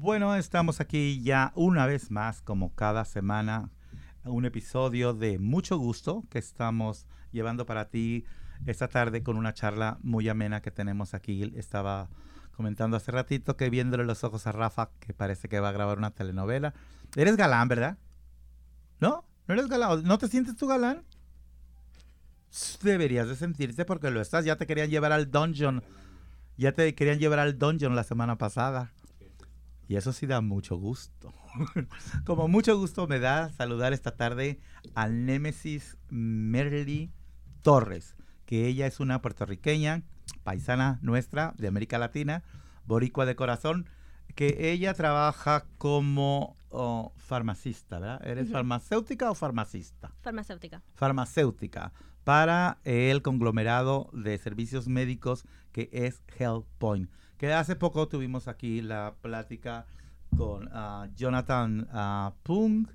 Bueno, estamos aquí ya una vez más, como cada semana, un episodio de mucho gusto que estamos llevando para ti esta tarde con una charla muy amena que tenemos aquí. Estaba comentando hace ratito que viéndole los ojos a Rafa, que parece que va a grabar una telenovela. Eres galán, ¿verdad? ¿No? ¿No eres galán? ¿No te sientes tú galán? Deberías de sentirse porque lo estás. Ya te querían llevar al dungeon. Ya te querían llevar al dungeon la semana pasada. Y eso sí da mucho gusto. Como mucho gusto me da saludar esta tarde al Némesis Merly Torres, que ella es una puertorriqueña, paisana nuestra de América Latina, boricua de corazón, que ella trabaja como oh, farmacista, ¿verdad? ¿Eres farmacéutica o farmacista? Farmacéutica. Farmacéutica para el conglomerado de servicios médicos que es HealthPoint que hace poco tuvimos aquí la plática con ah, Jonathan uh, Pung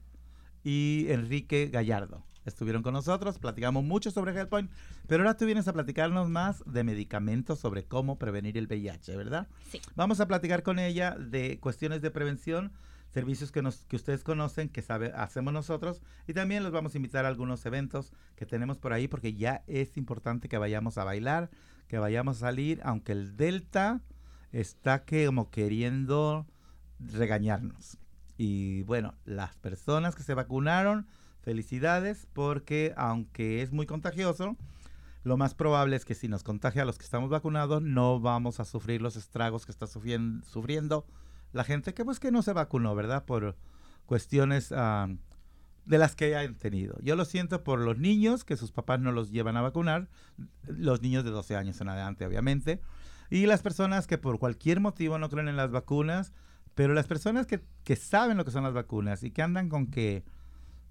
y Enrique Gallardo. Estuvieron con nosotros, platicamos mucho sobre HealthPoint, pero ahora tú vienes a platicarnos más de medicamentos sobre cómo prevenir el VIH, ¿verdad? Sí. Vamos a platicar con ella de cuestiones de prevención, servicios que, nos, que ustedes conocen, que sabe, hacemos nosotros, y también los vamos a invitar a algunos eventos que tenemos por ahí, porque ya es importante que vayamos a bailar, que vayamos a salir, aunque el Delta está que como queriendo regañarnos. Y bueno, las personas que se vacunaron, felicidades, porque aunque es muy contagioso, lo más probable es que si nos contagia a los que estamos vacunados, no vamos a sufrir los estragos que está sufriendo, la gente que pues que no se vacunó, ¿verdad? Por cuestiones ah, de las que hayan tenido. Yo lo siento por los niños que sus papás no los llevan a vacunar, los niños de 12 años en adelante, obviamente y las personas que por cualquier motivo no creen en las vacunas, pero las personas que, que saben lo que son las vacunas y que andan con que,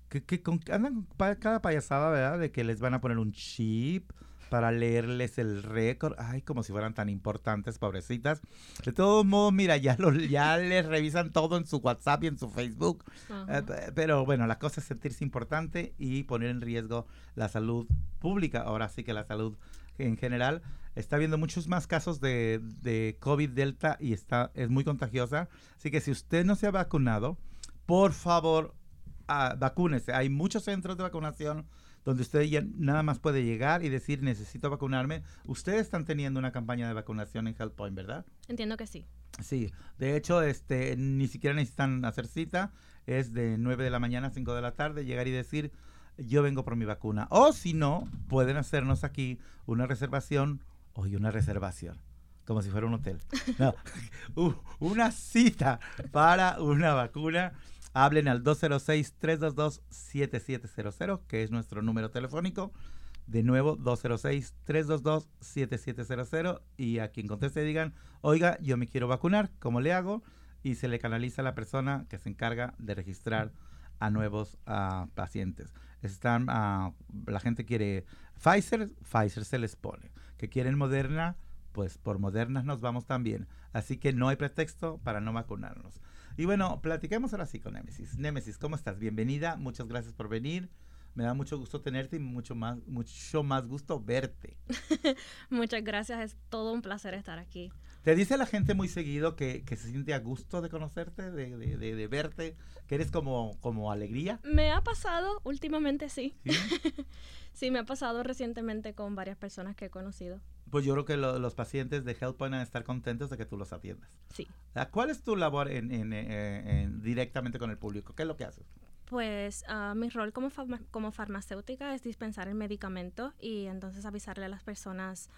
que, con, andan con cada payasada, ¿verdad? De que les van a poner un chip para leerles el récord. Ay, como si fueran tan importantes, pobrecitas. De todos modos, mira, ya, lo, ya les revisan todo en su WhatsApp y en su Facebook. Eh, pero bueno, la cosa es sentirse importante y poner en riesgo la salud pública. Ahora sí que la salud en general está habiendo muchos más casos de, de COVID Delta y está, es muy contagiosa. Así que si usted no se ha vacunado, por favor, uh, vacúnese. Hay muchos centros de vacunación donde usted ya nada más puede llegar y decir necesito vacunarme. Ustedes están teniendo una campaña de vacunación en HealthPoint, ¿verdad? Entiendo que sí. Sí, de hecho, este, ni siquiera necesitan hacer cita. Es de 9 de la mañana a 5 de la tarde. Llegar y decir, yo vengo por mi vacuna. O si no, pueden hacernos aquí una reservación Oye, una reservación, como si fuera un hotel. No, una cita para una vacuna. Hablen al 206-322-7700, que es nuestro número telefónico. De nuevo, 206-322-7700. Y a quien conteste digan, oiga, yo me quiero vacunar, ¿cómo le hago? Y se le canaliza a la persona que se encarga de registrar a nuevos pacientes. Están, uh, la gente quiere Pfizer, Pfizer se les pone que quieren Moderna, pues por Modernas nos vamos también. Así que no hay pretexto para no vacunarnos. Y bueno, platiquemos ahora sí con Némesis. Némesis, ¿cómo estás? Bienvenida, muchas gracias por venir. Me da mucho gusto tenerte y mucho más, mucho más gusto verte. muchas gracias, es todo un placer estar aquí. ¿Te dice la gente muy seguido que, se siente a gusto de conocerte, de, de, verte, que eres como, como alegría? Me ha pasado últimamente, sí. ¿Sí? Sí, me ha pasado recientemente con varias personas que he conocido. Pues yo creo que los pacientes de Health van a estar contentos de que tú los atiendas. Sí. ¿Cuál es tu labor en, directamente con el público? ¿Qué es lo que haces? Pues uh, mi rol como, como farmacéutica es dispensar el medicamento y entonces avisarle a las personas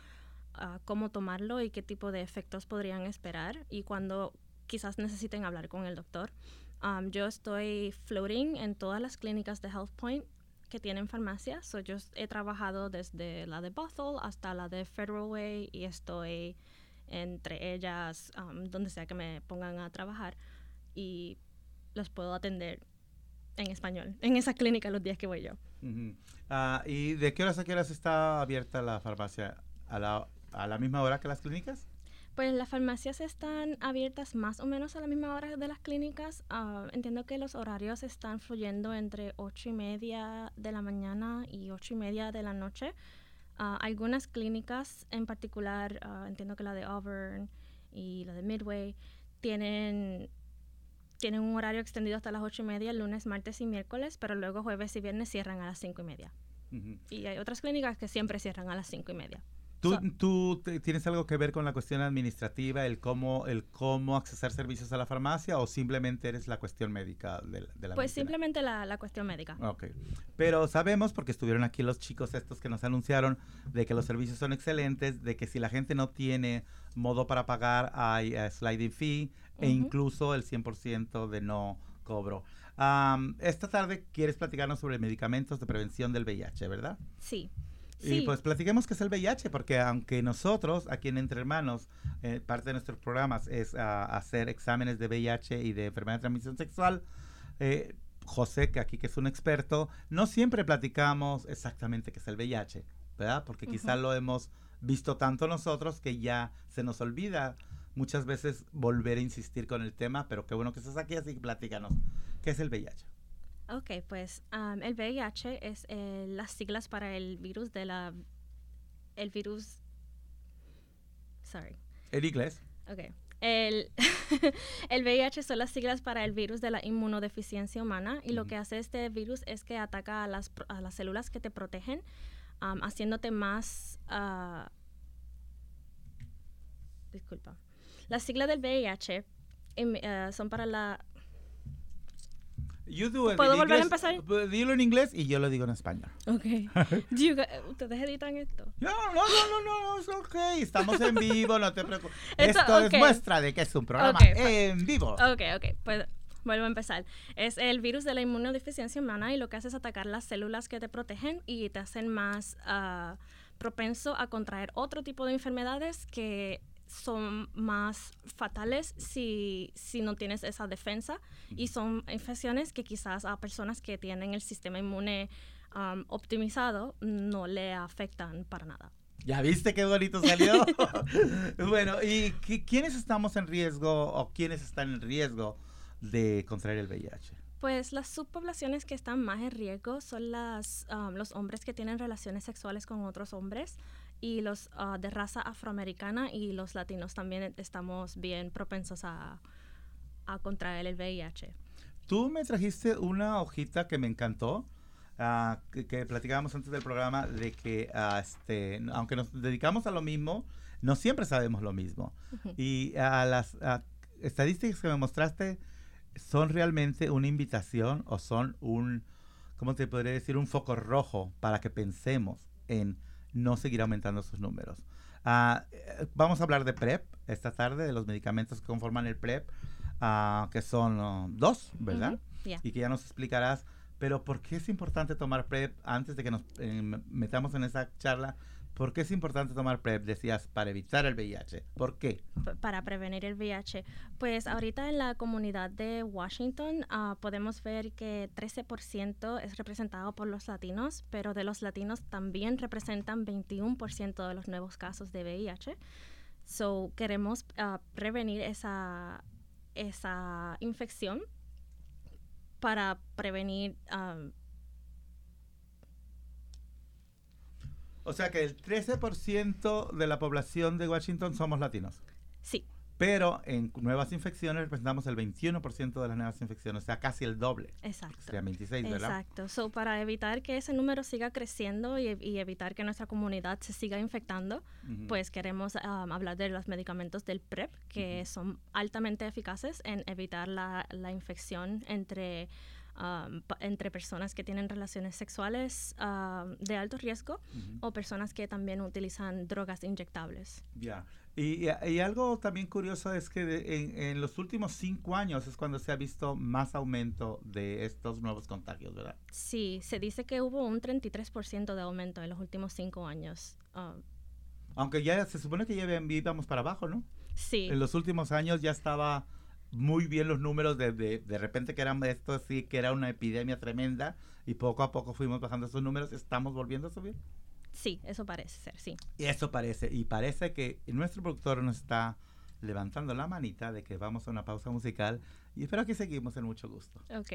uh, cómo tomarlo y qué tipo de efectos podrían esperar y cuando quizás necesiten hablar con el doctor. Um, yo estoy floating en todas las clínicas de HealthPoint que tienen farmacias. yo he trabajado desde la de Bothell hasta la de Federal Way y estoy entre ellas um, donde sea que me pongan a trabajar y los puedo atender en español en esa clínica los días que voy yo. Ah, ¿Y de qué horas a qué horas está abierta la farmacia? ¿A la, ¿A la misma hora que las clínicas? Pues las farmacias están abiertas más o menos a la misma hora de las clínicas. Uh, entiendo que los horarios están fluyendo entre ocho y media de la mañana y ocho y media de la noche. Uh, algunas clínicas en particular, uh, entiendo que la de Auburn y la de Midway, tienen tienen un horario extendido hasta las ocho y media, lunes, martes y miércoles, pero luego jueves y viernes cierran a las cinco y media. Y hay otras clínicas que siempre cierran a las cinco y media. ¿Tú, tienes algo que ver con la cuestión administrativa, el cómo, el cómo accesar servicios a la farmacia o simplemente eres la cuestión médica de, la Pues simplemente la, la, cuestión médica. Ok. Pero sabemos, porque estuvieron aquí los chicos estos que nos anunciaron, de que los servicios son excelentes, de que si la gente no tiene modo para pagar, hay uh, sliding fee e incluso el 100% de no cobro. esta tarde quieres platicarnos sobre medicamentos de prevención del VIH, ¿verdad? Sí. Y pues platiquemos qué es el VIH, porque aunque nosotros, aquí en Entre Hermanos, eh, parte de nuestros programas es ah, hacer exámenes de VIH y de enfermedad de transmisión sexual, eh, José, que aquí que es un experto, no siempre platicamos exactamente qué es el VIH, ¿verdad? Porque quizás lo hemos visto tanto nosotros que ya se nos olvida muchas veces volver a insistir con el tema, pero qué bueno que estás aquí, así que platícanos, ¿qué es el VIH? Ok, pues el VIH es eh, las siglas para el virus de la... El virus... Sorry. ¿El inglés? Ok. El, el VIH son las siglas para el virus de la inmunodeficiencia humana y lo que hace este virus es que ataca a las, a las células que te protegen, haciéndote más... Uh, disculpa. Las siglas del VIH em, eh, son para la ¿Puedo volver a empezar? Dilo en inglés y yo lo digo en español. Ok. ¿Ustedes editan esto? No, no, no, no, no, es ok. Estamos en vivo, no te preocupes. Esto, es muestra de que es un programa en vivo. Ok, ok. Pues vuelvo a empezar. Es el virus de la inmunodeficiencia humana y lo que hace es atacar las células que te protegen y te hacen más uh, propenso a contraer otro tipo de enfermedades que son más fatales si, si no tienes esa defensa y son infecciones que quizás a personas que tienen el sistema inmune um, optimizado no le afectan para nada. ¿Ya viste qué bonito salió? bueno, ¿y quiénes estamos en riesgo o quiénes están en riesgo de contraer el VIH? Pues las subpoblaciones que están más en riesgo son las, um, los hombres que tienen relaciones sexuales con otros hombres, y los ah, de raza afroamericana y los latinos también estamos bien propensos a, a contraer el VIH. Tú me trajiste una hojita que me encantó, ah, que, platicábamos antes del programa, de que ah, este, aunque nos dedicamos a lo mismo, no siempre sabemos lo mismo. Y a las estadísticas que me mostraste son realmente una invitación o son un, ¿cómo te podría decir? Un foco rojo para que pensemos en no seguir aumentando sus números. Ah, eh, vamos a hablar de PrEP esta tarde, de los medicamentos que conforman el PrEP, ah, que son oh, dos, ¿verdad? Y que ya nos explicarás. Pero ¿por qué es importante tomar PrEP antes de que nos eh, metamos en esa charla? ¿Por qué es importante tomar PrEP? Decías, para evitar el VIH. ¿Por qué? Para prevenir el VIH. Pues ahorita en la comunidad de Washington uh, podemos ver que 13% es representado por los latinos, pero de los latinos también representan 21% de los nuevos casos de VIH. So, queremos uh, prevenir esa, esa infección para prevenir... Um, O sea que el 13% de la población de Washington somos latinos. Sí. Pero en nuevas infecciones representamos el 21% de las nuevas infecciones, o sea, casi el doble. Exacto. O sea, 26, ¿verdad? Exacto. So, para evitar que ese número siga creciendo y, evitar que nuestra comunidad se siga infectando, pues queremos um, hablar de los medicamentos del PrEP, que son altamente eficaces en evitar la, la infección entre Um, entre personas que tienen relaciones sexuales um, de alto riesgo o personas que también utilizan drogas inyectables. Ya. Y, y, algo también curioso es que en, los últimos cinco años es cuando se ha visto más aumento de estos nuevos contagios, ¿verdad? Sí, se dice que hubo un 33% de aumento en los últimos cinco años. Um. Aunque ya se supone que ya íbamos para abajo, ¿no? Sí. En los últimos años ya estaba muy bien los números de, de, de repente que eran esto sí que era una epidemia tremenda y poco a poco fuimos bajando esos números, ¿estamos volviendo a subir? Sí, eso parece ser, sí. Y eso parece, y parece que nuestro productor nos está levantando la manita de que vamos a una pausa musical y espero que seguimos en mucho gusto. Ok.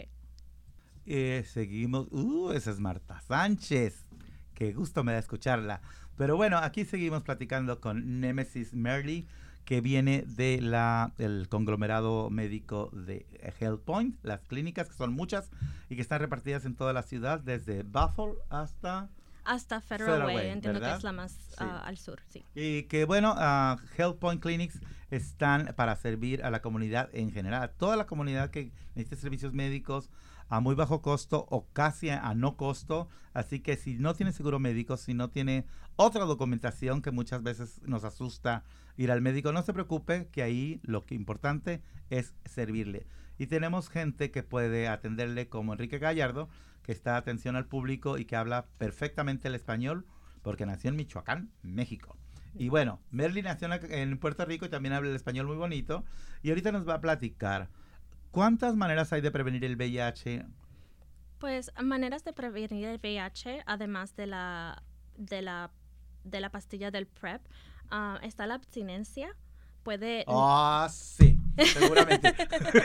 Eh, seguimos, uh, esa es Marta Sánchez, qué gusto me da escucharla. Pero bueno, aquí seguimos platicando con Nemesis Merly que viene de la el conglomerado médico de HealthPoint, las clínicas que son muchas y que están repartidas en toda la ciudad desde Buffalo hasta hasta Federal, Way, entiendo que es la más ah, al sur, sí. Y que bueno, uh, HealthPoint Clinics están para servir a la comunidad en general, a toda la comunidad que necesite servicios médicos a muy bajo costo o casi a, no costo. Así que si no tiene seguro médico, si no tiene otra documentación que muchas veces nos asusta ir al médico, no se preocupe que ahí lo que importante es servirle. Y tenemos gente que puede atenderle como Enrique Gallardo, que está atención al público y que habla perfectamente el español porque nació en Michoacán, México. Y bueno, Merly nació en Puerto Rico y también habla el español muy bonito. Y ahorita nos va a platicar ¿Cuántas maneras hay de prevenir el VIH? Pues maneras de prevenir el VIH, además de la, de la, de la pastilla del PrEP, ah, está la abstinencia. Puede... Ah, sí, seguramente.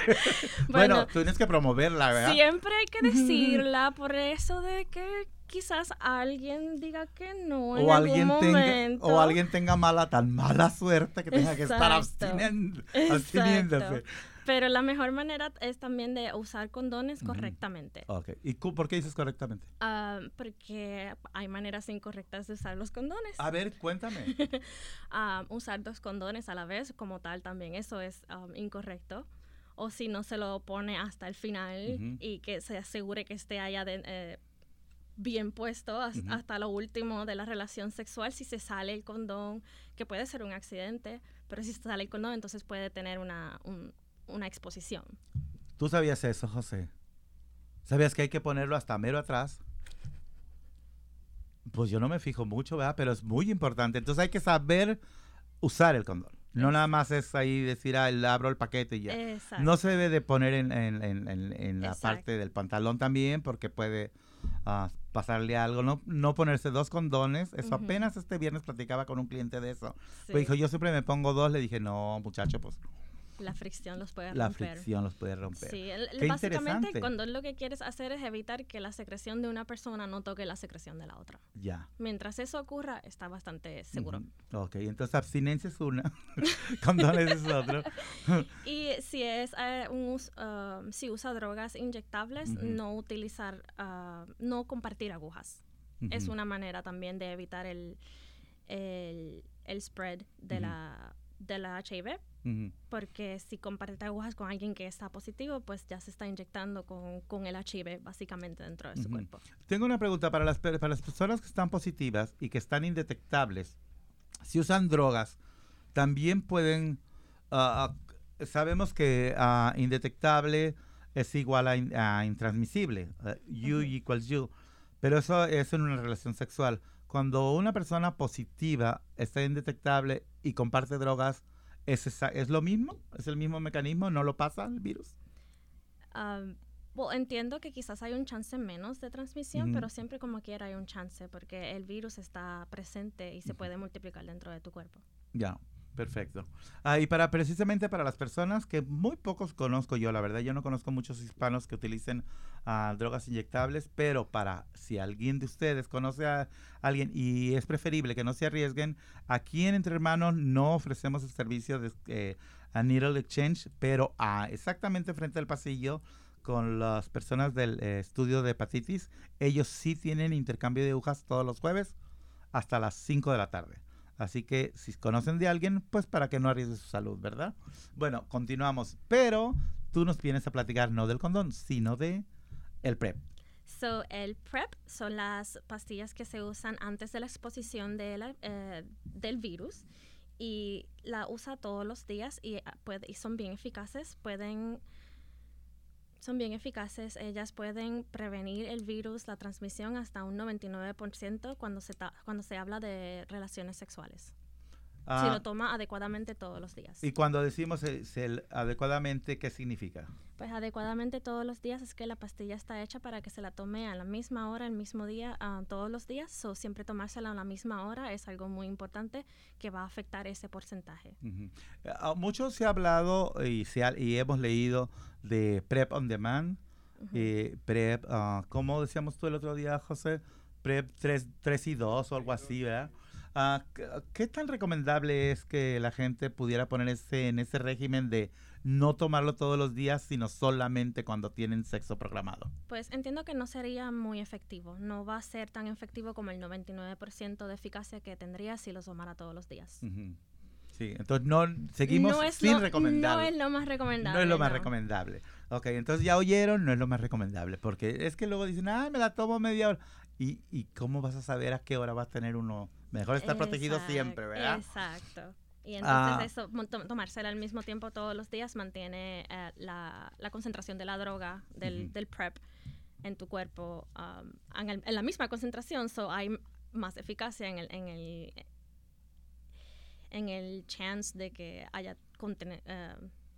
bueno, tú tienes que promoverla, ¿verdad? Siempre hay que decirla por eso de que quizás alguien diga que no en o algún alguien momento. o alguien tenga mala, tan mala suerte que tenga que estar absteniéndose. Pero la mejor manera es también de usar condones correctamente. Ok. ¿Y por qué dices correctamente? Ah, porque hay maneras incorrectas de usar los condones. A ver, cuéntame. Ah, usar dos condones a la vez como tal también, eso es um, incorrecto. O si no se lo pone hasta el final y que se asegure que esté allá eh, bien puesto hasta, lo último de la relación sexual. Si se sale el condón, que puede ser un accidente, pero si se sale el condón, entonces puede tener una, un, una exposición. ¿Tú sabías eso, José? ¿Sabías que hay que ponerlo hasta mero atrás? Pues yo no me fijo mucho, ¿verdad? Pero es muy importante. Entonces hay que saber usar el condón. No nada más es ahí decir, ah, abro el paquete y ya. No se debe de poner en, en, la parte del pantalón también porque puede ah, pasarle algo. No, no ponerse dos condones. Eso apenas este viernes platicaba con un cliente de eso. Pues dijo, yo siempre me pongo dos. Le dije, no, muchacho, pues la fricción los puede romper. La fricción los puede romper. Sí, básicamente cuando lo que quieres hacer es evitar que la secreción de una persona no toque la secreción de la otra. Ya. Mientras eso ocurra, está bastante seguro. Ok, entonces abstinencia es una, condones es otro. y si es eh, un, um, si usa drogas inyectables, no utilizar, uh, no compartir agujas. Es una manera también de evitar el, el, el spread de la de la HIV, porque si comparte agujas con alguien que está positivo, pues ya se está inyectando con, con el HIV básicamente dentro de su cuerpo. Tengo una pregunta para las, para las personas que están positivas y que están indetectables. Si usan drogas, también pueden, ah, ah, sabemos que uh, indetectable es igual a, intransmisible, you equals you, pero eso es en una relación sexual. Cuando una persona positiva está indetectable y comparte drogas, ¿es, ¿es lo mismo? ¿Es el mismo mecanismo? ¿No lo pasa el virus? bueno, entiendo que quizás hay un chance menos de transmisión, pero siempre como quiera hay un chance porque el virus está presente y se puede multiplicar dentro de tu cuerpo. Ya. Perfecto. Ah, y para precisamente para las personas que muy pocos conozco yo, la verdad, yo no conozco muchos hispanos que utilicen ah, drogas inyectables, pero para si alguien de ustedes conoce a alguien y es preferible que no se arriesguen, aquí en Entre Hermanos no ofrecemos el servicio de eh, Needle Exchange, pero a, exactamente frente al pasillo con las personas del eh, estudio de hepatitis, ellos sí tienen intercambio de agujas todos los jueves hasta las 5 de la tarde. Así que si conocen de alguien, pues para que no arriesgue su salud, ¿verdad? Bueno, continuamos. Pero tú nos vienes a platicar no del condón, sino de el PrEP. So, el PrEP son las pastillas que se usan antes de la exposición de eh, del virus y la usa todos los días y, ah, y son bien eficaces. Pueden son bien eficaces. Ellas pueden prevenir el virus, la transmisión hasta un 99% cuando se, cuando se habla de relaciones sexuales. Si ah. lo toma adecuadamente todos los días. Y cuando decimos el, adecuadamente, ¿qué significa? Pues adecuadamente todos los días es que la pastilla está hecha para que se la tome a la misma hora, el mismo día, uh, todos los días. O siempre tomársela a la misma hora es algo muy importante que va a afectar ese porcentaje. Uh mucho se ha hablado y, se y hemos leído de PrEP on Demand, eh, PrEP, uh, ¿cómo decíamos tú el otro día, José? PrEP 3, 3 y 2 o algo así, ¿verdad? Ah, ¿qué- ¿Qué tan recomendable es que la gente pudiera ponerse en ese régimen de no tomarlo todos los días, sino solamente cuando tienen sexo programado? Pues entiendo que no sería muy efectivo. No va a ser tan efectivo como el 99% de eficacia que tendría si lo tomara todos los días. Sí, entonces no seguimos no es sin lo, recomendar. No es lo más recomendable. No es lo más recomendable. Ok, entonces ya oyeron, no es lo más recomendable, porque es que luego dicen, ah, me la tomo media hora. ¿Y, ¿Y cómo vas a saber a qué hora vas a tener uno? Mejor estar protegido siempre, ¿verdad? Exacto. Y entonces Ah. eso, to- tomársela al mismo tiempo todos los días mantiene eh, la, la concentración de la droga, del, PrEP en tu cuerpo um, en, el- en la misma concentración, so hay más eficacia en el, en el, en el chance de que haya eh,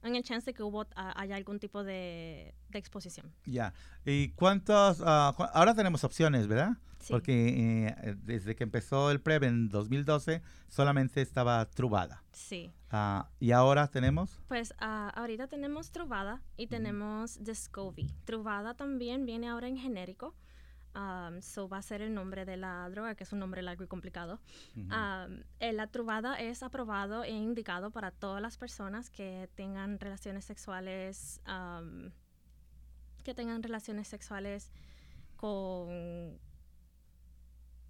en el chance que hubo ah, haya algún tipo de, de exposición. Ya. ¿Y cuántos? ah, cu- ahora tenemos opciones, ¿verdad? Sí. Porque eh, desde que empezó el PREP en 2012, solamente estaba Trubada. Sí. Ah, y ahora tenemos. Pues ah, ahorita tenemos Truvada y tenemos Descovy. Truvada también viene ahora en genérico. Um, so va a ser el nombre de la droga, que es un nombre largo y complicado. Ujú. Um, eh, la Truvada es aprobado e indicado para todas las personas que tengan relaciones sexuales, um, que tengan relaciones sexuales con,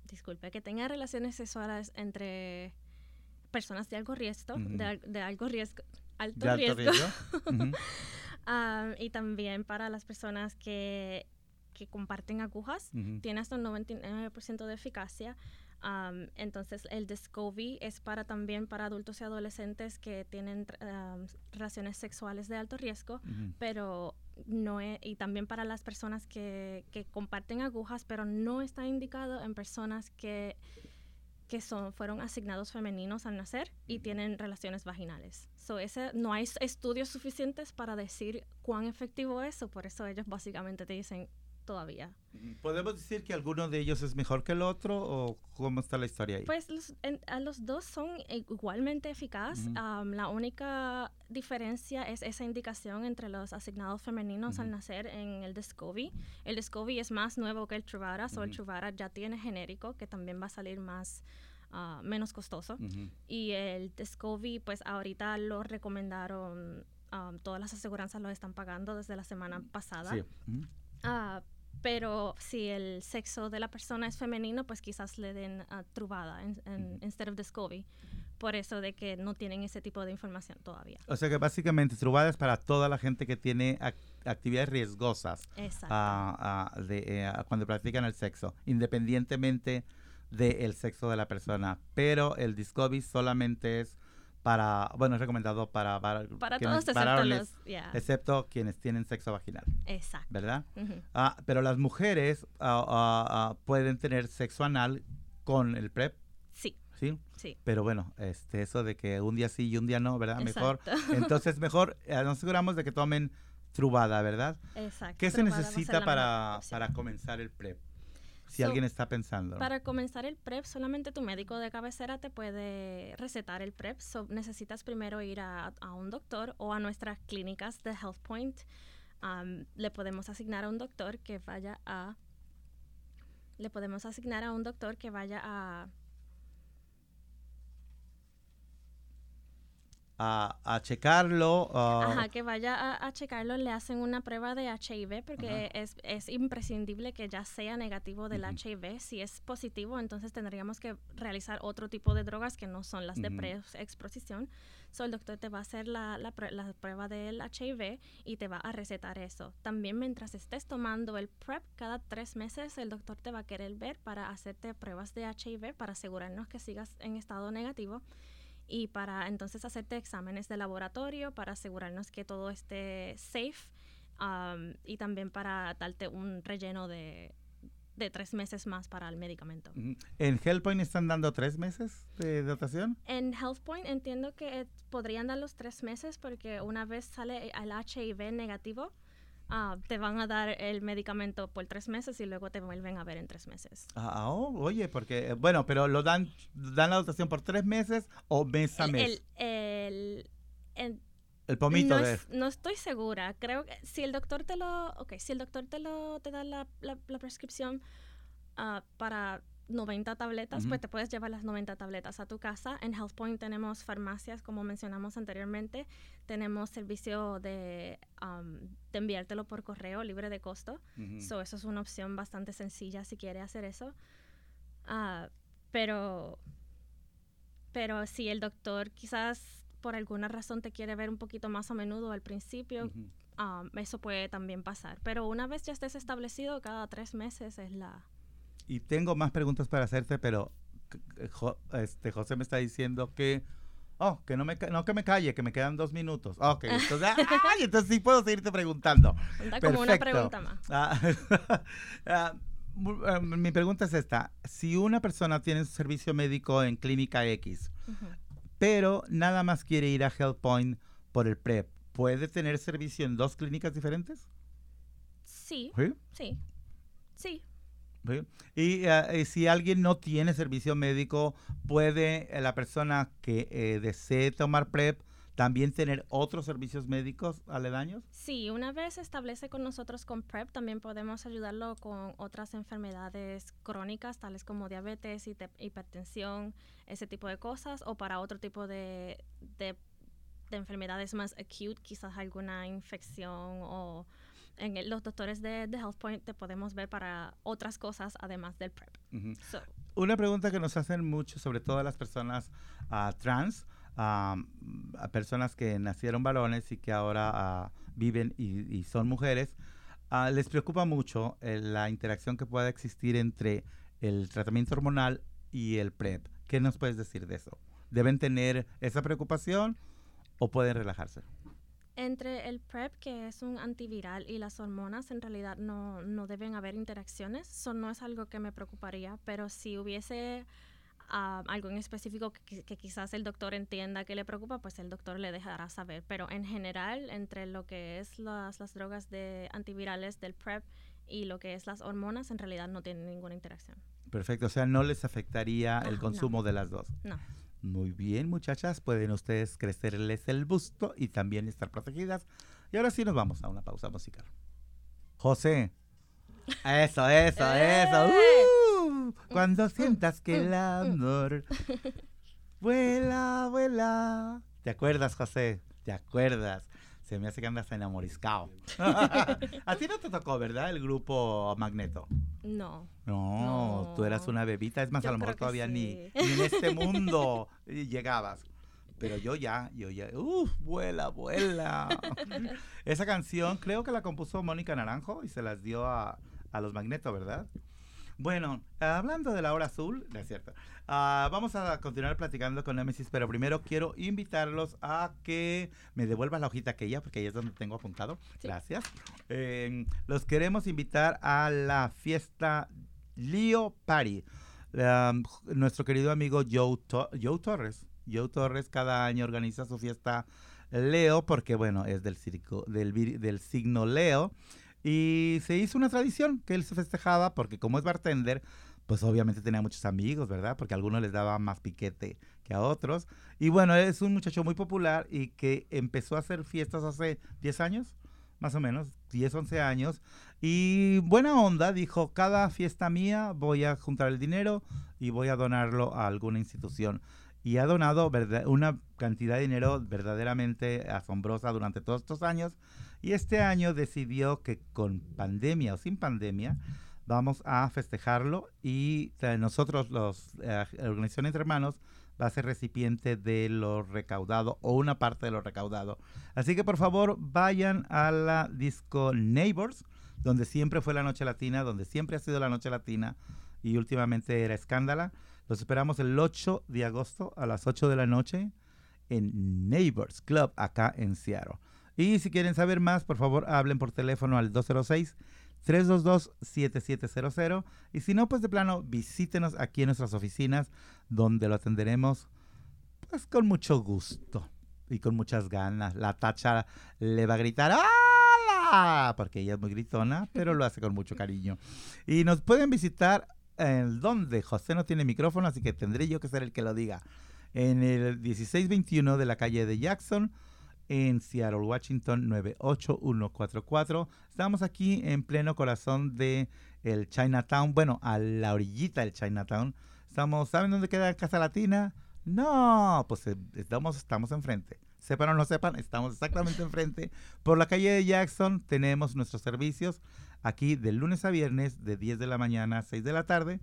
disculpe, que tengan relaciones sexuales entre personas de algo riesgo, Ujú. de, al- de algo riesgo, alto ¿De alto riesgo, riesgo? Ujú. Um, y también para las personas que, que comparten agujas Ujú. tiene hasta un 99% de eficacia. Am, entonces, el Descovy es para también para adultos y adolescentes que tienen am, relaciones sexuales de alto riesgo, Ujú. pero no es, y también para las personas que, que comparten agujas, pero no está indicado en personas que que son, fueron asignados femeninos al nacer y tienen relaciones vaginales. So, ese, no hay estudios suficientes para decir cuán efectivo es, por eso ellos básicamente te dicen todavía. ¿Podemos decir que alguno de ellos es mejor que el otro o cómo está la historia ahí? Pues los, en- a los dos son igualmente eficaz. Ujú. Am, la única diferencia es esa indicación entre los asignados femeninos al Ujú. nacer en el Descovy. El Descovy es más nuevo que el Truvada, o el Ujú. Truvada ya tiene genérico, que también va a salir más ah, menos costoso. Y el Descovy, pues ahorita lo recomendaron, um, todas las aseguranzas lo están pagando desde la semana pasada. Sí. Ujú. Pero si el sexo de la persona es femenino, pues quizás le den ah, Truvada en, en- instead of Descovy. Por eso de que no tienen ese tipo de información todavía. O sea que básicamente Trubada es para toda la gente que tiene ac- actividades riesgosas Exacto. de, ah, cuando practican el sexo, independientemente del sexo de la persona. Pero el Discovery solamente es para, bueno, es recomendado para, var- Para quienes- todos excepto varones, yeah, excepto quienes tienen sexo vaginal, Exacto. ¿verdad? Ah, pero las mujeres ah, ah, pueden tener sexo anal con el PrEP, Sí, ¿sí? sí. Pero bueno, este, eso de que un día sí y un día no, ¿verdad? Mejor. Entonces, mejor nos aseguramos de que tomen Trubada, ¿verdad? Exacto. ¿Qué se necesita para, para comenzar el PrEP? Si So, alguien está pensando. Para comenzar el PrEP, solamente tu médico de cabecera te puede recetar el PrEP. So, necesitas primero ir a, a un doctor o a nuestras clínicas de Health Point. Um, le podemos asignar a un doctor que vaya a... Le podemos asignar a un doctor que vaya a... A, a checarlo. ah, Ajá, que vaya a, a checarlo, le hacen una prueba de HIV porque es, es imprescindible que ya sea negativo del. HIV. Si es positivo, entonces tendríamos que realizar otro tipo de drogas que no son las de pre-exposición. So, el doctor te va a hacer la, la, la prueba del HIV y te va a recetar eso. También mientras estés tomando el PrEP, cada tres meses el doctor te va a querer ver para hacerte pruebas de HIV para asegurarnos que sigas en estado negativo y para entonces hacerte exámenes de laboratorio para asegurarnos que todo esté safe um, y también para darte un relleno de, de tres meses más para el medicamento. ¿En Hellpoint están dando tres meses de dotación? En HealthPoint entiendo que podrían dar los tres meses porque una vez sale el HIV negativo, ah, te van a dar el medicamento por tres meses y luego te vuelven a ver en tres meses. Ah, oh, oye, porque, eh, bueno, pero lo dan, dan la dotación por tres meses o mes a mes. el- el- el- El, pomito no, de... es- no estoy segura. Creo que si el doctor te lo, okay, si el doctor te lo te da la, la, la prescripción ah, para 90 tabletas, Ujú. pues te puedes llevar las 90 tabletas a tu casa. En HealthPoint tenemos farmacias, como mencionamos anteriormente. Tenemos servicio de, um, de enviártelo por correo libre de costo. So, eso es una opción bastante sencilla si quiere hacer eso. Ah, pero, pero si el doctor quizás por alguna razón te quiere ver un poquito más a menudo al principio, um, eso puede también pasar. Pero una vez ya estés establecido, cada tres meses es la... Y tengo más preguntas para hacerte, pero este, José me está diciendo que, oh, que no, me, no que me calle, que me quedan dos minutos. Ok, entonces, ay, entonces sí puedo seguirte preguntando. Da como una pregunta más. Ah, ah, ah, mi pregunta es esta. Si una persona tiene un servicio médico en clínica X, pero nada más quiere ir a HealthPoint por el PrEP, ¿puede tener servicio en dos clínicas diferentes? Sí, Sí. sí, sí. Y eh, si alguien no tiene servicio médico, ¿puede eh, la persona que eh, desee tomar PrEP también tener otros servicios médicos aledaños? Sí, una vez se establece con nosotros con PrEP, también podemos ayudarlo con otras enfermedades crónicas, tales como diabetes, hipertensión, ese tipo de cosas, o para otro tipo de, de, de enfermedades más acute, quizás alguna infección o en los doctores de, de HealthPoint te podemos ver para otras cosas además del PrEP. Ujú. So, Una pregunta que nos hacen mucho, sobre todo a las personas ah, trans, a personas que nacieron varones y que ahora ah, viven y, y son mujeres, ah, les preocupa mucho eh, la interacción que pueda existir entre el tratamiento hormonal y el PrEP. ¿Qué nos puedes decir de eso? ¿Deben tener esa preocupación o pueden relajarse? Entre el PrEP, que es un antiviral, y las hormonas, en realidad no, no deben haber interacciones. Eso no es algo que me preocuparía, pero si hubiese ah, algo en específico que, que quizás el doctor entienda que le preocupa, pues el doctor le dejará saber. Pero en general, entre lo que es las, las drogas de antivirales del PrEP y lo que es las hormonas, en realidad no tienen ninguna interacción. Perfecto, o sea, no les afectaría el Ajá, no. consumo de las dos. No. Muy bien, muchachas, pueden ustedes crecerles el busto y también estar protegidas. Y ahora sí nos vamos a una pausa musical. José. Eso, eso, eso. Uh, cuando sientas que el amor vuela, vuela. ¿Te acuerdas, José? ¿Te acuerdas? Se me hace que andas enamoriscado. a ti no te tocó, ¿verdad? El grupo Magneto. No. No, tú eras No. una bebita, es más, Yo a lo mejor todavía ni, sí. ni en este mundo llegabas. Pero yo ya, yo ya, uff, vuela, vuela. Esa canción creo que la compuso Mónica Naranjo y se las dio a, a los Magneto, ¿verdad? Bueno, hablando de la hora azul, no es cierto. ah, vamos a continuar platicando con Nemesis, pero primero quiero invitarlos a que me devuelvan la hojita aquella, porque ahí es donde tengo apuntado. Sí. Gracias. Eh, los queremos invitar a la fiesta Leo Party. Um, nuestro querido amigo Joe, To- Joe Torres. Joe Torres cada año organiza su fiesta Leo, porque bueno, es del, circo, del, del signo Leo. Y se hizo una tradición que él se festejaba porque como es bartender, pues obviamente tenía muchos amigos, ¿verdad? Porque a algunos les daba más piquete que a otros. Y bueno, es un muchacho muy popular y que empezó a hacer fiestas hace 10 años, más o menos, 10, 11 años. Y buena onda, dijo, cada fiesta mía voy a juntar el dinero y voy a donarlo a alguna institución. Y ha donado una cantidad de dinero verdaderamente asombrosa durante todos estos años. Y este año decidió que con pandemia o sin pandemia vamos a festejarlo y nosotros, los eh, organizaciones hermanos, va a ser recipiente de lo recaudado o una parte de lo recaudado. Así que por favor vayan a la disco Neighbors, donde siempre fue la noche latina, donde siempre ha sido la noche latina y últimamente era escándala. Los esperamos el 8 de agosto a las 8 de la noche en Neighbors Club acá en Seattle. Y si quieren saber más, por favor hablen por teléfono al 206-322-7700. Y si no, pues de plano visítenos aquí en nuestras oficinas, donde lo atenderemos pues con mucho gusto y con muchas ganas. La tacha le va a gritar ¡Hola! Porque ella es muy gritona, pero lo hace con mucho cariño. Y nos pueden visitar en donde José no tiene micrófono, así que tendré yo que ser el que lo diga. En el 1621 de la calle de Jackson en Seattle, Washington 98144. Estamos aquí en pleno corazón de el Chinatown, bueno, a la orillita del Chinatown. Estamos, ¿saben dónde queda Casa Latina? No, pues eh, estamos, estamos enfrente. Sepan o no sepan, estamos exactamente enfrente. Por la calle de Jackson tenemos nuestros servicios aquí de lunes a viernes de 10 de la mañana a 6 de la tarde.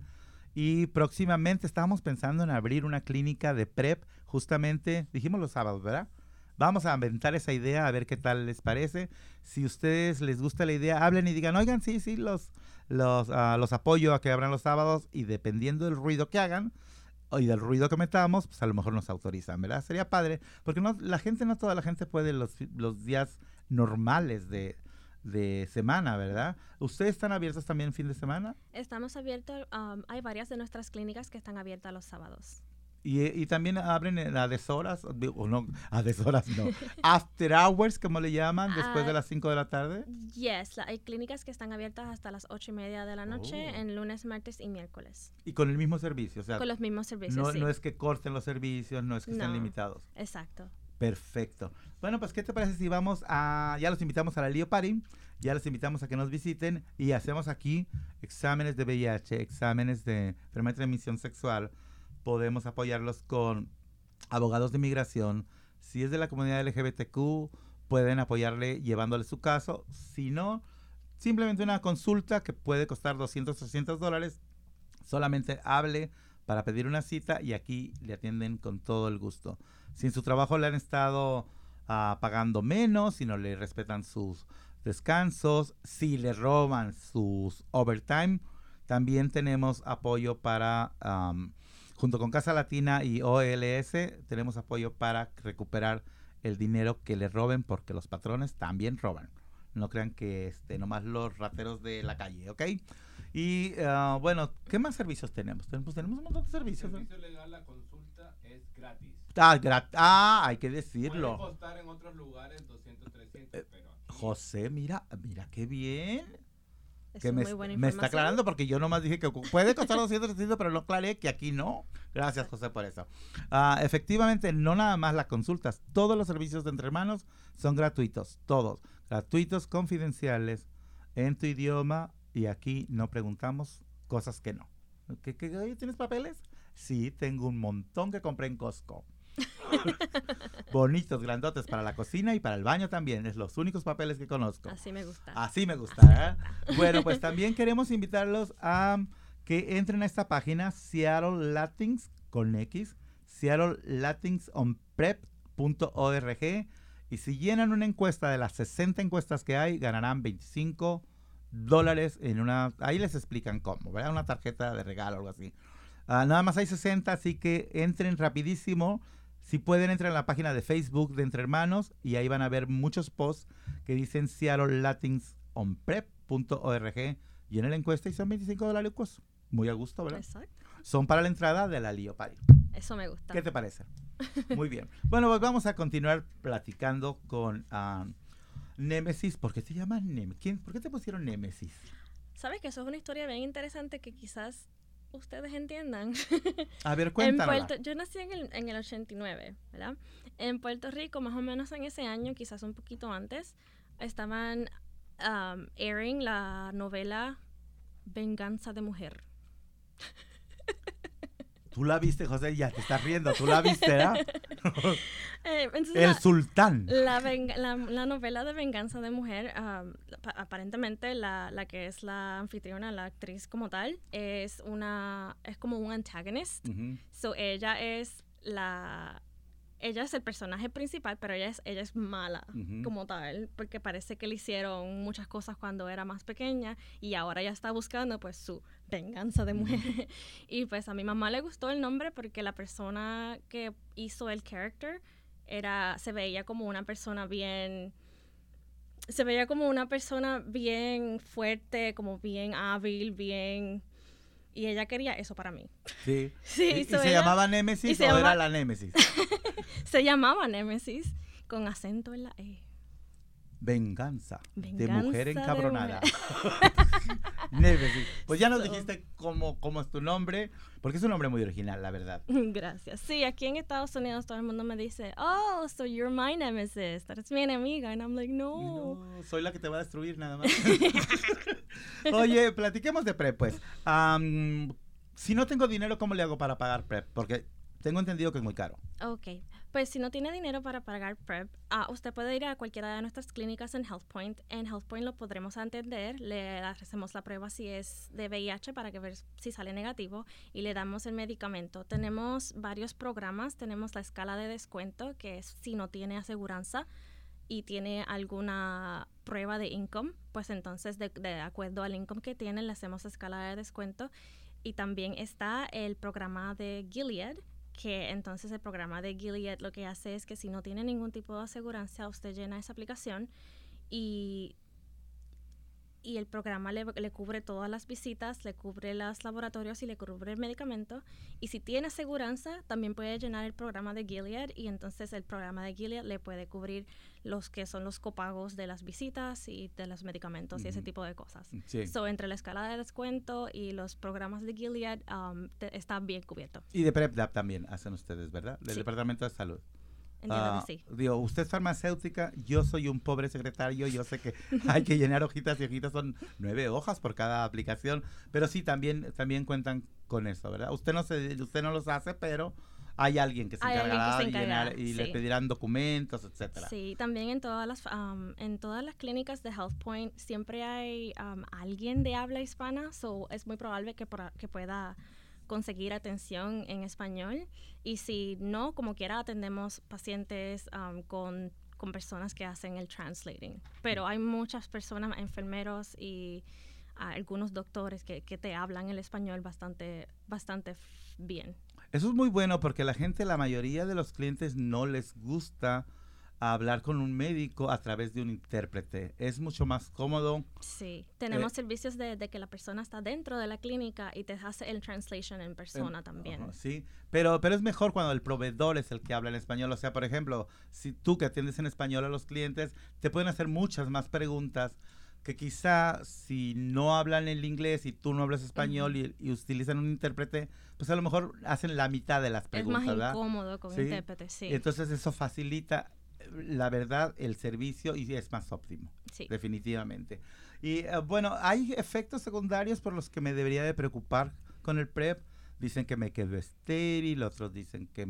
Y próximamente estamos pensando en abrir una clínica de PrEP, justamente, dijimos los sábados, ¿verdad? Vamos a inventar esa idea, a ver qué tal les parece. Si ustedes les gusta la idea, hablen y digan, oigan, sí, sí, los, los, ah, los apoyo a que abran los sábados y dependiendo del ruido que hagan y del ruido que metamos, pues a lo mejor nos autorizan, ¿verdad? Sería padre, porque no, la gente, no toda la gente puede los, los días normales de, de semana, ¿verdad? ¿Ustedes están abiertos también fin de semana? Estamos abiertos, hay varias de nuestras clínicas que están abiertas los sábados. Y, y también abren a deshoras, o no, a deshoras no, after hours, como le llaman, después de Ah, las 5 de la tarde. Yes, la- hay clínicas que están abiertas hasta las ocho y media de la noche Oh. en lunes, martes y miércoles. Y con el mismo servicio, o sea, Con los mismos servicios, no, sí. no es que corten los servicios, no es que estén No. limitados. Exacto. Perfecto. Bueno, pues, ¿qué te parece si vamos a... Ya los invitamos a la Lío Party, ya los invitamos a que nos visiten y hacemos aquí exámenes de VIH, exámenes de enfermedad de transmisión sexual. Podemos apoyarlos con abogados de inmigración. Si es de la comunidad LGBTQ, pueden apoyarle llevándole su caso. Si no, simplemente una consulta que puede costar 200, 300 dólares. Solamente hable para pedir una cita y aquí le atienden con todo el gusto. Si en su trabajo le han estado ah, pagando menos, si no le respetan sus descansos, si le roban sus overtime, también tenemos apoyo para, junto con Casa Latina y OLS, tenemos apoyo para recuperar el dinero que le roben porque los patrones también roban. No crean que este, nomás los rateros de la calle, ¿ok? Y ah, bueno, ¿qué más servicios tenemos? Tenemos, tenemos un montón de El servicios. ¿no? servicio legal, la consulta es gratis. Ah, grat- ah, hay que Puede decirlo. costar en otros lugares 200, 300, Eh, pero aquí José, mira, mira qué bien. Es que me, muy buena me está aclarando porque yo nomás dije que puede costar 200, 300, pero no aclaré que aquí no. Gracias, José, por eso. Ah, efectivamente, no nada más las consultas, todos los servicios de entre hermanos son gratuitos, todos. Gratuitos, confidenciales, en tu idioma y aquí no preguntamos cosas que no. ¿Qué, qué, ¿Tienes papeles? Sí, tengo un montón que compré en Costco. Bonitos, grandotes para la cocina y para el baño también. Es los únicos papeles que conozco. Así me gusta. Así me gusta. ¿eh? Bueno, pues también queremos invitarlos a que entren a esta página Seattle Latins con X, Seattle Latins on prep.org y si llenan una encuesta de las 60 encuestas que hay, ganarán 25 dólares en una, ahí les explican cómo, ¿verdad? Una tarjeta de regalo o algo así. Ah, nada más hay 60, así que entren rapidísimo. Si pueden, entren a la página de Facebook de Entre Hermanos y ahí van a ver muchos posts que dicen Seattle Latins on prep.org. Llenen la encuesta y son 25 dólares. Muy a gusto, ¿verdad? Exacto. Son para la entrada de la Lío Party. Eso me gusta. ¿Qué te parece? Muy bien. Bueno, pues vamos a continuar platicando con ah, Némesis. ¿Por qué se llama Némesis? ¿Quién- ¿Por qué te pusieron Némesis? ¿Sabes que eso es una historia bien interesante que quizás ustedes entiendan? A ver, En cuéntanos. Puerto, yo nací en el, en el 89, ¿verdad? En Puerto Rico, más o menos en ese año, quizás un poquito antes, estaban um, airing la novela Venganza de Mujer. Tú la viste, José, ya te estás riendo. Tú la viste, ¿verdad? Eh, El la- sultán. La, venga- la, la novela de Venganza de Mujer, pa- aparentemente la, que es la anfitriona, la actriz como tal, es una es como un antagonist. So ella es la ella es el personaje principal, pero ella es ella es mala como tal, porque parece que le hicieron muchas cosas cuando era más pequeña y ahora ya está buscando pues su venganza de mujer. y pues a mi mamá le gustó el nombre porque la persona que hizo el character era se veía como una persona bien se veía como una persona bien fuerte, como bien hábil, bien y ella quería eso para mí. Sí. Sí, ¿Y, se ella- llamaba Némesis o era llama- la Némesis? se llamaba Nemesis con acento en la E. Venganza, de Venganza mujer de encabronada. mujer. Nevesis. Pues ya nos dijiste cómo, cómo es tu nombre, porque es un nombre muy original, la verdad. Gracias. Sí, aquí en Estados Unidos todo el mundo me dice, oh, so you're my nemesis. Eres mi enemiga. And I'm like, no. No, soy la que te va a destruir nada más. Oye, platiquemos de PrEP, pues. Am, si no tengo dinero, ¿cómo le hago para pagar PrEP? Porque tengo entendido que es muy caro. Ok, pues si no tiene dinero para pagar PrEP, ah, usted puede ir a cualquiera de nuestras clínicas en HealthPoint. En HealthPoint lo podremos atender, le hacemos la prueba si es de VIH para que ver si sale negativo y le damos el medicamento. Tenemos varios programas, tenemos la escala de descuento que es si no tiene aseguranza y tiene alguna prueba de income, pues entonces de, de acuerdo al income que tiene le hacemos escala de descuento. Y también está el programa de Gilead, que entonces el programa de Gilead lo que hace es que si no tiene ningún tipo de aseguranza, usted llena esa aplicación y, y el programa le, le cubre todas las visitas, le cubre los laboratorios y le cubre el medicamento. Y si tiene aseguranza, también puede llenar el programa de Gilead y entonces el programa de Gilead le puede cubrir los que son los copagos de las visitas y de los medicamentos y ese tipo de cosas. Sí. So, entre la escala de descuento y los programas de Gilead um, te- está bien cubierto. Y de PrEP también hacen ustedes, ¿verdad? Del Sí. Departamento de Salud. Entiendo Ah, que sí. Digo, usted es farmacéutica, yo soy un pobre secretario, yo sé que hay que llenar hojitas y hojitas, son nueve hojas por cada aplicación, pero sí, también, también cuentan con eso, ¿verdad? Usted no, se, usted no los hace, pero hay alguien que se que encargará se llenar y le sí. pedirán documentos, etcétera. Sí, también en todas las um, en todas las clínicas de HealthPoint siempre hay um, alguien de habla hispana, so es muy probable que, que pueda conseguir atención en español y si no, como quiera atendemos pacientes um, con con personas que hacen el translating. Pero hay muchas personas, enfermeros y ah, algunos doctores que, que te hablan el español bastante bastante bien. Eso es muy bueno porque la gente, la mayoría de los clientes no les gusta hablar con un médico a través de un intérprete. Es mucho más cómodo. Sí, tenemos servicios de, de que la persona está dentro de la clínica y te hace el translation en persona también. Ajá, sí, pero, pero es mejor cuando el proveedor es el que habla en español. O sea, por ejemplo, si tú que atiendes en español a los clientes, te pueden hacer muchas más preguntas que quizá si no hablan el inglés y tú no hablas español y, y utilizan un intérprete, pues a lo mejor hacen la mitad de las es preguntas, más ¿verdad? incómodo con Sí. intérprete, sí. Y entonces eso facilita, eh, la verdad, el servicio y es más óptimo sí. definitivamente. Y eh, bueno, hay efectos secundarios por los que me debería de preocupar con el PrEP. Dicen que me quedo estéril, otros dicen que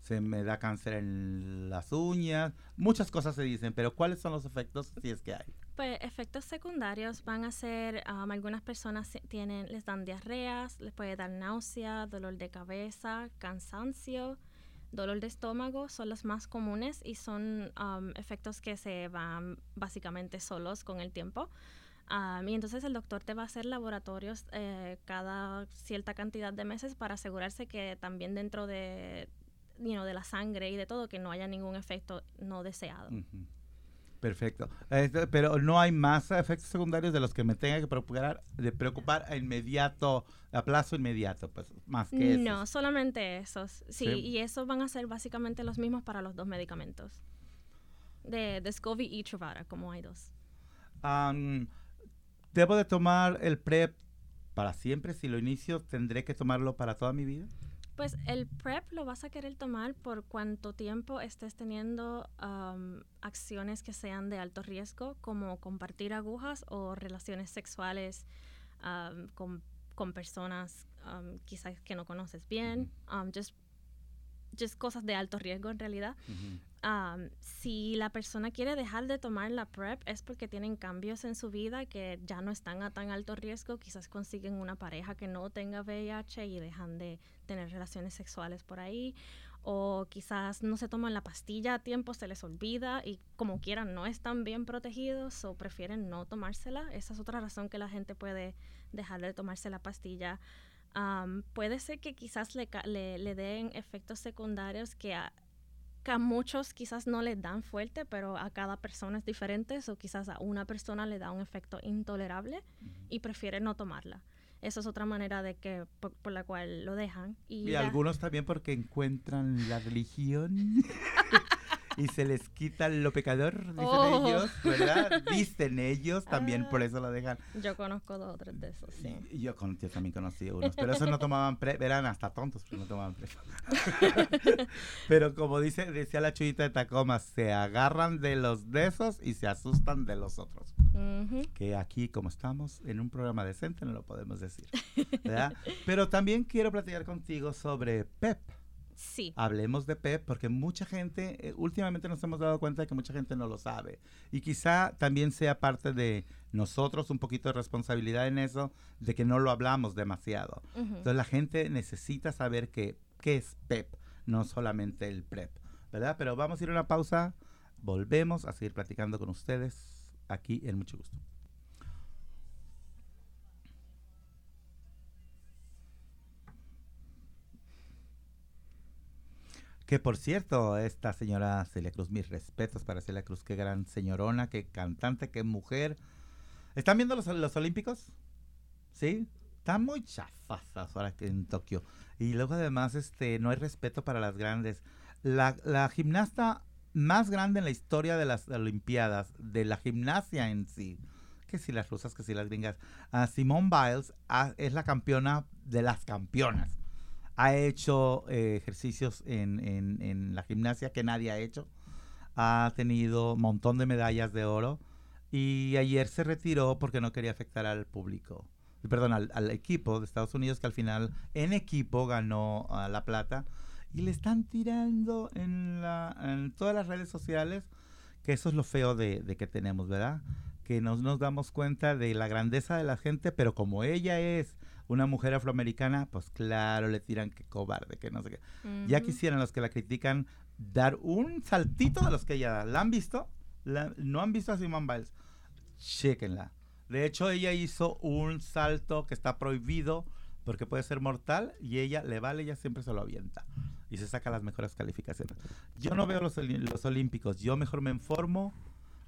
se me da cáncer en las uñas, muchas cosas se dicen, pero ¿cuáles son los efectos si es que hay? Pues efectos secundarios van a ser, um, algunas personas tienen, les dan diarreas, les puede dar náusea, dolor de cabeza, cansancio, dolor de estómago, son los más comunes y son efectos que se van básicamente solos con el tiempo. Y entonces el doctor te va a hacer laboratorios eh, cada cierta cantidad de meses para asegurarse que también dentro de, you de la sangre y de todo, que no haya ningún efecto no deseado. Perfecto. Este, pero no hay más efectos secundarios de los que me tenga que preocupar, de preocupar a inmediato, a plazo inmediato, pues más que esos. No, solamente esos. Sí, Sí. y esos van a ser básicamente los mismos para los dos medicamentos. De Descovy y Truvada, como hay dos. Am, ¿Debo de tomar el PrEP para siempre? Si lo inicio, ¿tendré que tomarlo para toda mi vida? Pues el PrEP lo vas a querer tomar por cuanto tiempo estés teniendo am, acciones que sean de alto riesgo, como compartir agujas o relaciones sexuales am, con, con personas am, quizás que no conoces bien, am, just, just cosas de alto riesgo en realidad. Um, si la persona quiere dejar de tomar la PrEP es porque tienen cambios en su vida que ya no están a tan alto riesgo, quizás consiguen una pareja que no tenga VIH y dejan de tener relaciones sexuales por ahí, o quizás no se toman la pastilla a tiempo, se les olvida y como quieran no están bien protegidos o prefieren no tomársela. Esa es otra razón que la gente puede dejar de tomarse la pastilla. Um, puede ser que quizás le, le, le den efectos secundarios que a, que a muchos quizás no les dan fuerte, pero a cada persona es diferente, o quizás a una persona le da un efecto intolerable y prefiere no tomarla. Esa es otra manera de que por, por la cual lo dejan. Y, Y la- algunos también porque encuentran la religión y se les quita lo pecador, dicen Oh. ellos, ¿verdad? Dicen ellos, también por Ah. eso lo dejan. Yo conozco dos o tres de esos, sí. Y yo, con, yo también conocí unos, pero esos no tomaban pre, eran hasta tontos, pero no tomaban pre. pero como dice, decía la chuyita de Tacoma, se agarran de los de esos y se asustan de los otros. Ujú. Que aquí, como estamos en un programa decente, no lo podemos decir. ¿verdad? Pero también quiero platicar contigo sobre PEP. Sí. Hablemos de PEP porque mucha gente, eh, últimamente nos hemos dado cuenta de que mucha gente no lo sabe. Y quizá también sea parte de nosotros un poquito de responsabilidad en eso, de que no lo hablamos demasiado. Entonces la gente necesita saber que, qué es PEP, no solamente el PREP, ¿verdad? Pero vamos a ir a una pausa, volvemos a seguir platicando con ustedes aquí en Mucho Gusto. Que por cierto, esta señora Celia Cruz, mis respetos para Celia Cruz, qué gran señorona, qué cantante, qué mujer. ¿Están viendo los, los Olímpicos? ¿Sí? Están muy chafas ahora que en Tokio. Y luego además este no hay respeto para las grandes. La, la gimnasta más grande en la historia de las Olimpiadas, de la gimnasia en sí, que si las rusas, que si las gringas, ah, Simone Biles es la campeona de las campeonas ha hecho eh, ejercicios en, en- en la gimnasia que nadie ha hecho. Ha tenido un montón de medallas de oro. Y ayer se retiró porque no quería afectar al público. Perdón, al, al equipo de Estados Unidos que al final en equipo ganó ah, la plata. Y le están tirando en, la, en todas las redes sociales que eso es lo feo de, de que tenemos, ¿verdad? Que nos, nos damos cuenta de la grandeza de la gente, pero como ella es una mujer afroamericana, pues claro, le tiran que cobarde, que no sé qué. Ya quisieran los que la critican dar un saltito de los que ella da. ¿La han visto? La- ¿No han visto a Simone Biles? Chéquenla. De hecho, ella hizo un salto que está prohibido porque puede ser mortal y ella le vale, ella siempre se lo avienta y se saca las mejores calificaciones. Yo no veo los, los olímpicos, yo mejor me informo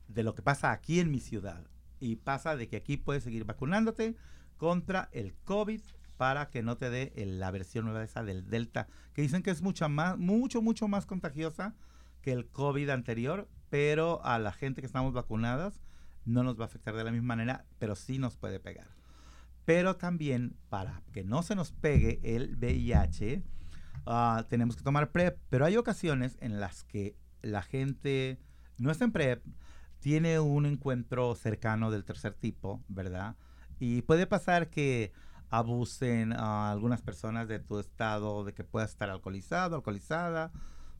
de lo que pasa aquí en mi ciudad. Y pasa de que aquí puedes seguir vacunándote contra el COVID para que no te dé el- la versión nueva esa del Delta, que dicen que es mucha más, mucho, mucho más contagiosa que el COVID anterior, pero a la gente que estamos vacunadas no nos va a afectar de la misma manera, pero sí nos puede pegar. Pero también para que no se nos pegue el VIH, ah, tenemos que tomar PrEP, pero hay ocasiones en las que la gente no está en PrEP, tiene un encuentro cercano del tercer tipo, ¿verdad? Y puede pasar que abusen a algunas personas de tu estado, de que puedas estar alcoholizado, alcoholizada.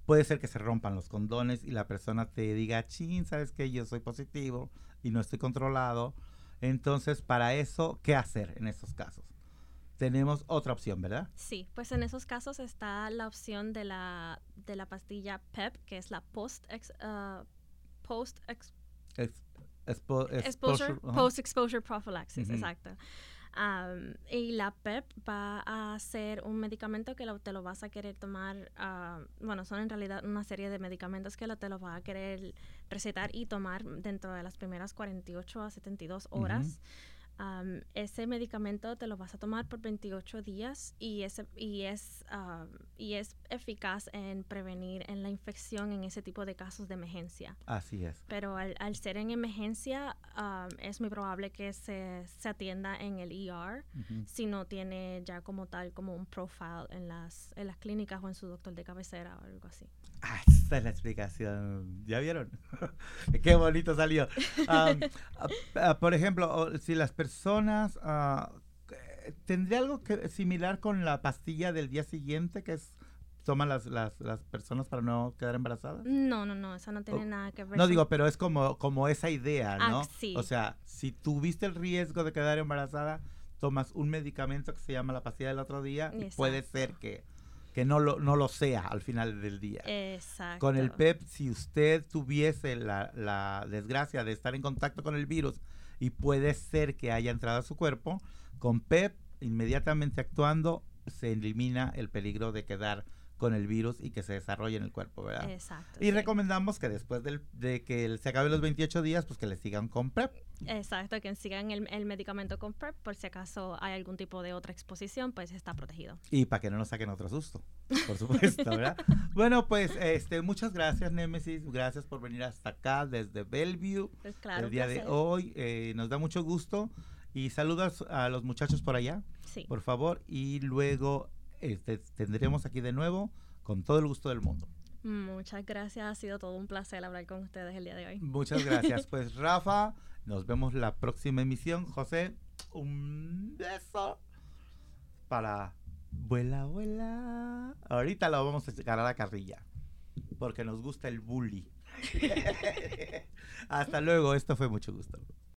Puede ser que se rompan los condones y la persona te diga, chin, sabes que yo soy positivo y no estoy controlado. Entonces, para eso, ¿qué hacer en estos casos? Tenemos otra opción, ¿verdad? Sí, pues en esos casos está la opción de la, de la pastilla PEP, que es la post, ex, ah, post ex- Ex- expo- exposure, exposure, ajá. post exposure prophylaxis, exacto. Am, y la PEP va a ser un medicamento que lo- te lo vas a querer tomar, ah, bueno, son en realidad una serie de medicamentos que lo, te lo va a querer recetar y tomar dentro de las primeras 48 a 72 horas. Am, ese medicamento te lo vas a tomar por 28 días y, ese, y, es, am, y es eficaz en prevenir en la infección en ese tipo de casos de emergencia. Así es. Pero al, al ser en emergencia, am, es muy probable que se, se atienda en el ER si no tiene ya como tal como un profile en las, en las clínicas o en su doctor de cabecera o algo así. Ah, esa es la explicación. ¿Ya vieron? Qué bonito salió. Ah, ah, por ejemplo, si las personas... ah, eh, ¿Tendría algo que, similar con la pastilla del día siguiente que es toman las, las, las personas para no quedar embarazadas? No, no, no, eso no tiene Oh, nada que ver. No digo, pero es como, como esa idea, Ah, ¿no? sí. O sea, si tuviste el riesgo de quedar embarazada, tomas un medicamento que se llama la pastilla del otro día y puede ser que, que no, lo, no lo sea al final del día. Exacto. Con el PEP, si usted tuviese la, la desgracia de estar en contacto con el virus y puede ser que haya entrado a su cuerpo, con PEP, inmediatamente actuando, se elimina el peligro de quedar con el virus y que se desarrolle en el cuerpo, ¿verdad? Exacto. Y sí. recomendamos que después del, de que se acabe los 28 días, pues que le sigan con PrEP. Exacto, que sigan el, el medicamento con PrEP por si acaso hay algún tipo de otra exposición, pues está protegido. Y para que no nos saquen otro susto, por supuesto, ¿verdad? bueno, pues este, muchas gracias, Némesis. Gracias por venir hasta acá desde Bellevue Pues claro, el día de hoy. Eh, nos da mucho gusto. Y saludas a los muchachos por allá, Sí. por favor. Y luego este, tendremos aquí de nuevo con todo el gusto del mundo. Muchas gracias, ha sido todo un placer hablar con ustedes el día de hoy. Muchas gracias. Pues Rafa, nos vemos la próxima emisión. José, un beso para vuela, vuela. Ahorita lo vamos a sacar a la carrilla porque nos gusta el bully. Hasta luego, esto fue mucho gusto.